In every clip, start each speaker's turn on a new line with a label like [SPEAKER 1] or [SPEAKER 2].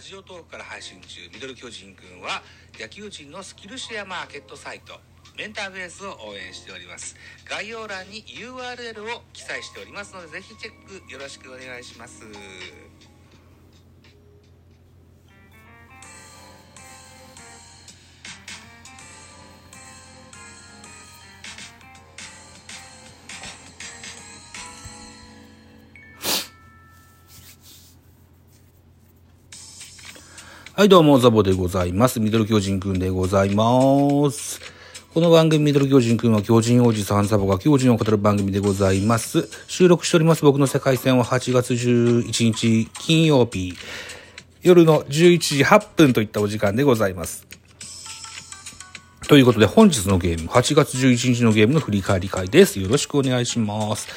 [SPEAKER 1] ラジオトークから配信中ミドル巨人くんは野球人のスキルシェアマーケットサイトメンターベースを応援しております。概要欄に URL を記載しておりますのでぜひチェックよろしくお願いします。
[SPEAKER 2] はい、どうも、ザボでございます。ミドル巨人くんでございます。この番組、ミドル巨人くんは巨人おじさんザボが巨人を語る番組でございます。収録しております僕の世界戦は8月11日金曜日、夜の11時8分といったお時間でございます。ということで、本日のゲーム、8月11日のゲームの振り返り会です。よろしくお願いします。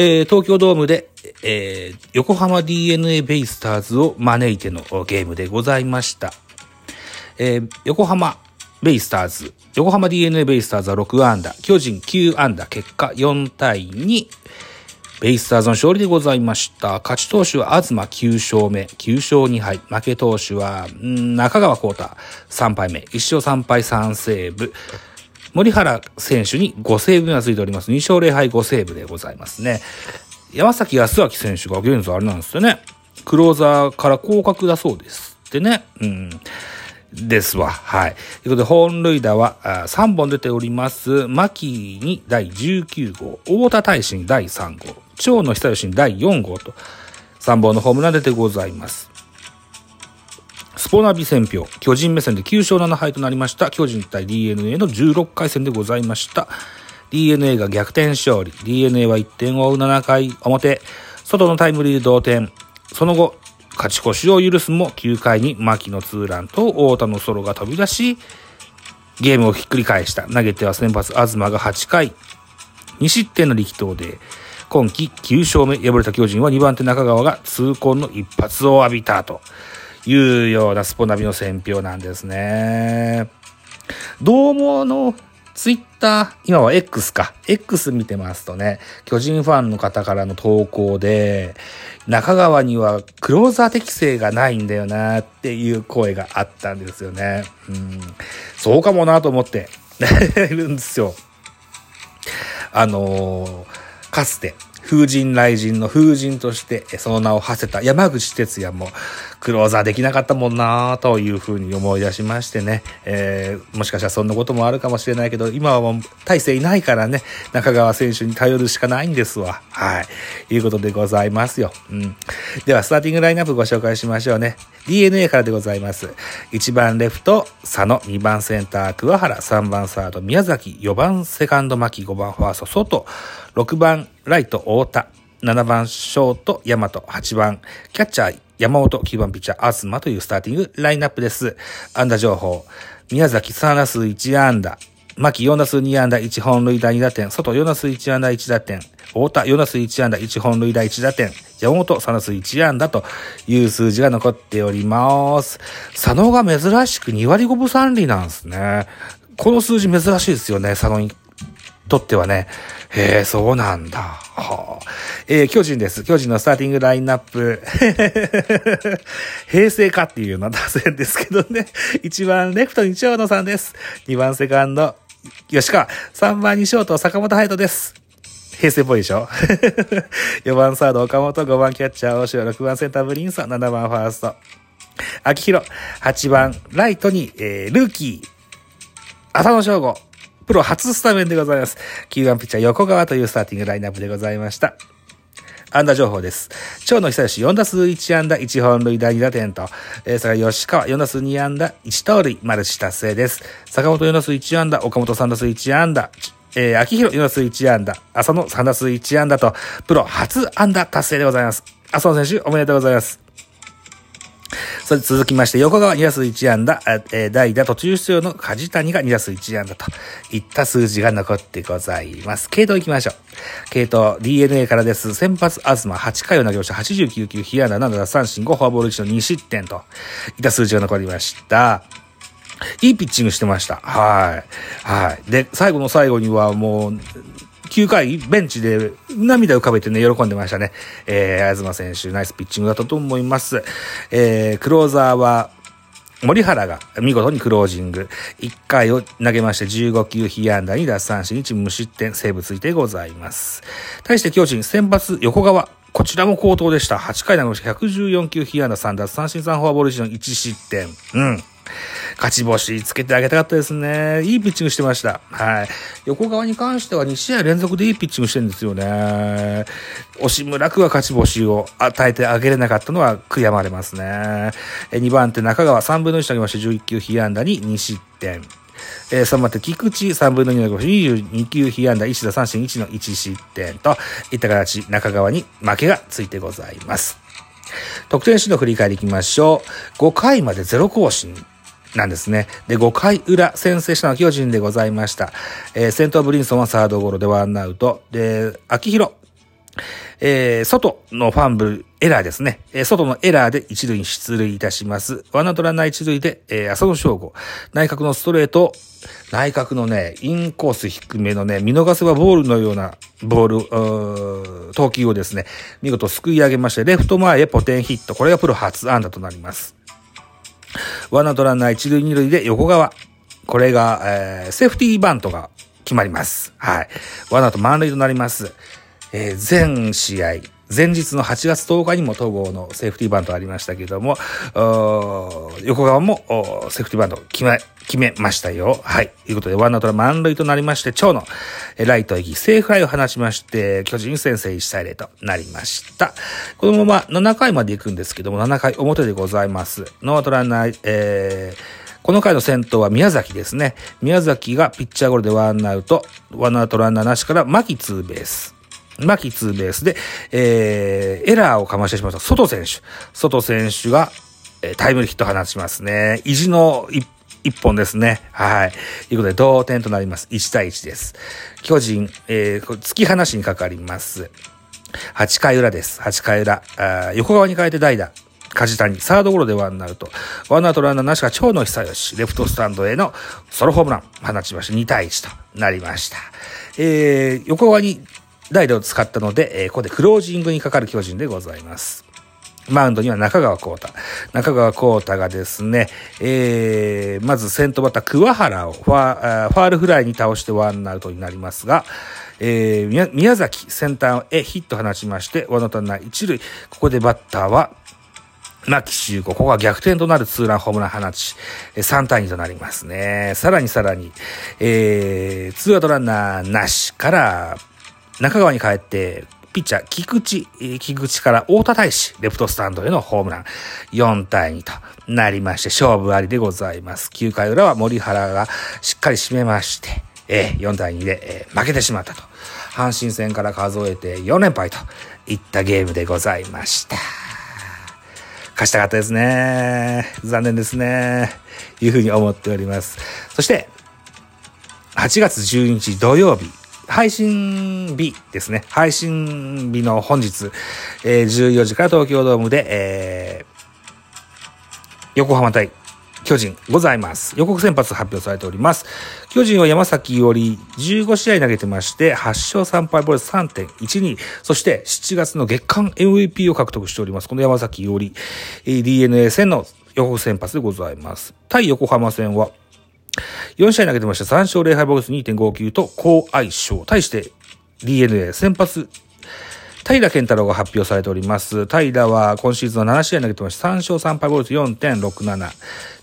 [SPEAKER 2] えー東京ドームで、えー横浜 DNA ベイスターズを招いてのゲームでございました。えー横浜ベイスターズ、横浜 DNA ベイスターズは6安打、巨人9安打、結果4対2、ベイスターズの勝利でございました。勝ち投手は東9勝目、9勝2敗。負け投手は、中川幸太3敗目、1勝3敗3セーブ。森原選手に5セーブがついております。2勝0敗5セーブでございますね。山崎康明選手が現在あれなんですよね。クローザーから降格だそうですってね。うん。ですわ。はい。ということで、本塁打はあ3本出ております。牧に第19号、大田大使に第3号、長野久義に第4号と、3本のホームラン出てございます。スポナビ戦票、巨人目線で9勝7敗となりました。巨人対 DNA の16回戦でございました。DNA が逆転勝利。DNA は1点を追う7回表。外のタイムリーで同点。その後、勝ち越しを許すも9回に牧のツーランと太田のソロが飛び出し、ゲームをひっくり返した。投げては先発東が8回。2失点の力投で、今季9勝目、敗れた巨人は2番手中川が痛恨の一発を浴びたというようなスポナビの選評なんですね。どうもあの、ツイッター、今は X か。X 見てますとね、巨人ファンの方からの投稿で、中川にはクローザー適性がないんだよなっていう声があったんですよね。うん、そうかもなと思って いるんですよ。あのーかつて、風神雷神の風神としてその名を馳せた山口哲也もクローザーできなかったもんなというふうに思い出しましてね、えーもしかしたらそんなこともあるかもしれないけど、今はもう大勢いないからね、中川選手に頼るしかないんですわ。はい。いうことでございますよ。うん。では、スターティングラインナップご紹介しましょうね。DNA からでございます。1番レフト、佐野、2番センター、桑原、3番サード、宮崎、4番セカンド、牧、5番ファースト、外、6番ライト、太田、7番ショート、大和、8番キャッチャー、山本、9番ピッチャー、東というスターティングラインナップです。安打情報、宮崎3打数1安打、牧4打数2安打。1本塁打2打点、外4打数1安打1打点、太田4打数1安打。1本塁打1打点、山本3打数1安打という数字が残っております。佐野が珍しく2割5分3厘なんですね。この数字珍しいですよね、佐野に。とってはね。へえ、そうなんだ。はあ、えー巨人です。巨人のスターティングラインナップ。平成かっていうような打線ですけどね。1番レフトに長野さんです。2番セカンド、吉川。3番にショート、坂本隼人です。平成っぽいでしょ ?4 番サード、岡本、5番キャッチャー、大城、6番センター、ブリンソン、7番ファースト。秋広、8番ライトに、えールーキー、浅野翔吾、プロ初スタメンでございます。9番ピッチャー横川というスターティングラインナップでございました。安打情報です。長野久義4打数1安打1本塁打2打点と、えー、それから吉川4打数2安打1盗塁マルチ達成です。坂本4打数1安打、岡本3打数1安打、えー、秋広4打数1安打、浅野3打数1安打と、プロ初安打達成でございます。浅野選手おめでとうございます。それ続きまして、横川2打数1安打、えー代打途中出場の梶谷が2打数1安打といった数字が残ってございます。系統行きましょう。系統 DNA からです。先発東8回を投げました。89球、被安打7打三振5フォアボール1の2失点といった数字が残りました。いいピッチングしてました。はい。はい。で、最後の最後にはもう、9回ベンチで涙浮かべてね、喜んでましたね。えー、東選手、ナイスピッチングだったと思います。えー、クローザーは、森原が見事にクロージング。1回を投げまして15球被安打に奪三振1無失点、セーブついてございます。対して巨人先発横川。こちらも高騰でした。8回投げまして114球被安打3奪三振3フォアボール1の1失点。うん。勝ち星つけてあげたかったですね。いいピッチングしてました。はい。横川に関しては2試合連続でいいピッチングしてるんですよね。押村区は勝ち星を与えてあげれなかったのは悔やまれますね。2番手中川3分の1投げまして11球被安打に2失点。えー、3番手、菊池3分の2の5、22球被安打1打三振1の1失点といった形、中川に負けがついてございます。得点指導振り返りいきましょう。5回まで0更新。なんですね。で、5回裏、先制したのは巨人でございました。えー、先頭ブリンソンはサードゴロでワンアウト。で、秋広、えー、外のファンブル、エラーですね。えー、外のエラーで一塁に出塁いたします。ワンアウトランナー一塁で、えー、浅野翔吾。内角のストレート、内角のね、インコース低めのね、見逃せばボールのようなボール、投球をですね、見事すくい上げまして、レフト前へポテンヒット。これがプロ初安打となります。ワンアウトランナー一塁二塁で横川。これが、えー、セーフティーバントが決まります。はい。ワンアウト満塁となります。えー、前試合、前日の8月10日にも統合のセーフティーバントありましたけども、横川もセーフティーバント決め、決めましたよ。はい。ということで、ワンアウトの満塁となりまして、長野ライトへ、犠牲フライを放ちまして、巨人先制1対0となりました。このまま7回まで行くんですけども、7回表でございます。ノーアウトランナー、えー、この回の先頭は宮崎ですね。宮崎がピッチャーゴロでワンアウト、ワンアウトランナーなしから牧ツーベース。牧ツーベースで、えー、エラーをかましてしまったソト選手。ソト選手が、えー、タイムリーヒット放ちますね。意地の一一本ですね。はい。ということで、同点となります。1対1です。巨人、えー、突き放しにかかります。8回裏です。8回裏。あ横側に変えて代打。梶谷、サードゴロでワンアウト。ワンアウトランナーなしが蝶野久義、レフトスタンドへのソロホームラン放ちまして2対1となりました。えー、横側に代打を使ったので、えー、ここでクロージングにかかる巨人でございます。マウンドには中川幸太。中川幸太がですね、えー、まず先頭バッター桑原をファファールフライに倒してワンアウトになりますが、えー、宮崎センターへヒット放ちまして、ワンアウトナ一塁。ここでバッターは、牧修子、ここは逆転となるツーランホームラン放ち、3対2となりますね。さらにさらに、えー、ツーアウトランナーなしから、中川に帰って、ピッチャー、菊池、菊池から大田大志、レフトスタンドへのホームラン、4対2となりまして、勝負ありでございます。9回裏は森原がしっかり締めまして、えー、4対2で、えー、負けてしまったと。阪神戦から数えて4連敗といったゲームでございました。勝ちたかったですね。残念ですね。いうふうに思っております。そして、8月12日土曜日、配信日ですね。配信日の本日、えー、14時から東京ドームで、えー、横浜対巨人ございます。予告先発発表されております。巨人は山崎より15試合投げてまして、8勝3敗ボル3.12。そして7月の月間 MVP を獲得しております。この山崎より、DNA 戦の予告先発でございます。対横浜戦は4試合投げてました。3勝0敗ボルス2.59と高相性。対して DNA 先発、平健太郎が発表されております。平は今シーズンは7試合投げてました。3勝3敗ボルス4.67。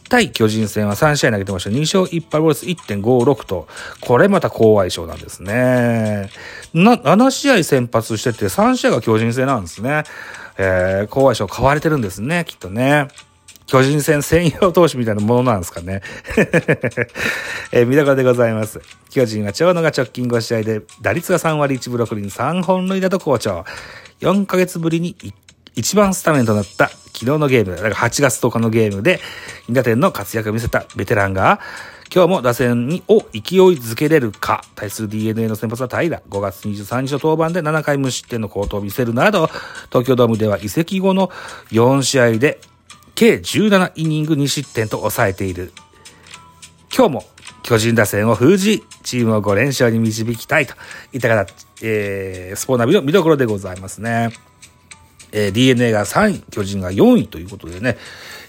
[SPEAKER 2] 対巨人戦は3試合投げてました。2勝1敗ボルス1.56と、これまた高相性なんですね。な、7試合先発してて3試合が巨人戦なんですね。えー、高相性買われてるんですね、きっとね。巨人戦専用投手みたいなものなんですかね。えー、見どころでございます。巨人は長野が直近5試合で打率が3割1分6厘3本塁打と好調。4ヶ月ぶりに一番スタメンとなった昨日のゲーム、だから8月10日のゲームで、2打点の活躍を見せたベテランが、今日も打線にを勢いづけれるか。対する DNA の先発は平。5月23日の登板で7回無失点の好投を見せるなど、東京ドームでは移籍後の4試合で計17イニング2失点と抑えている。今日も巨人打線を封じ、チームを5連勝に導きたいといった形、えー、スポーナビの見どころでございますね。えー、DNA が3位、巨人が4位ということでね、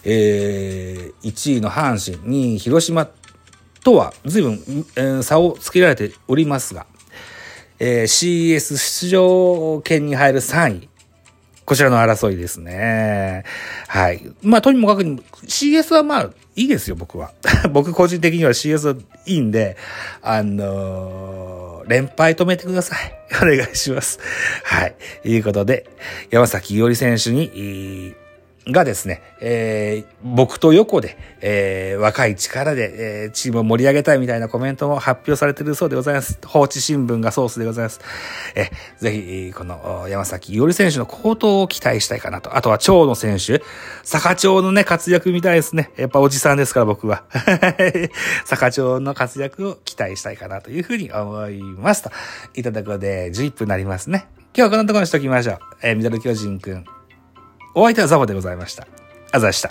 [SPEAKER 2] えー、1位の阪神、2位広島とは随分、えー、差をつけられておりますが、えー、CS 出場権に入る3位、こちらの争いですね。はい。まあ、とにもかくに、CS はまあ、いいですよ、僕は。僕個人的には CS はいいんで、あのー、連敗止めてください。お願いします。はい。ということで、山崎伊織選手に、がですね、えー、僕と横で、えー、若い力で、えー、チームを盛り上げたいみたいなコメントも発表されているそうでございます。放置新聞がソースでございます。えー、ぜひ、この山崎伊織選手の高騰を期待したいかなと。あとは長野選手、坂町のね、活躍みたいですね。やっぱおじさんですから僕は。坂町の活躍を期待したいかなというふうに思いますと。いただくので11分になりますね。今日はこのところにしときましょう。えー、ミドル巨人くん。お相手はザボでございました。あざした。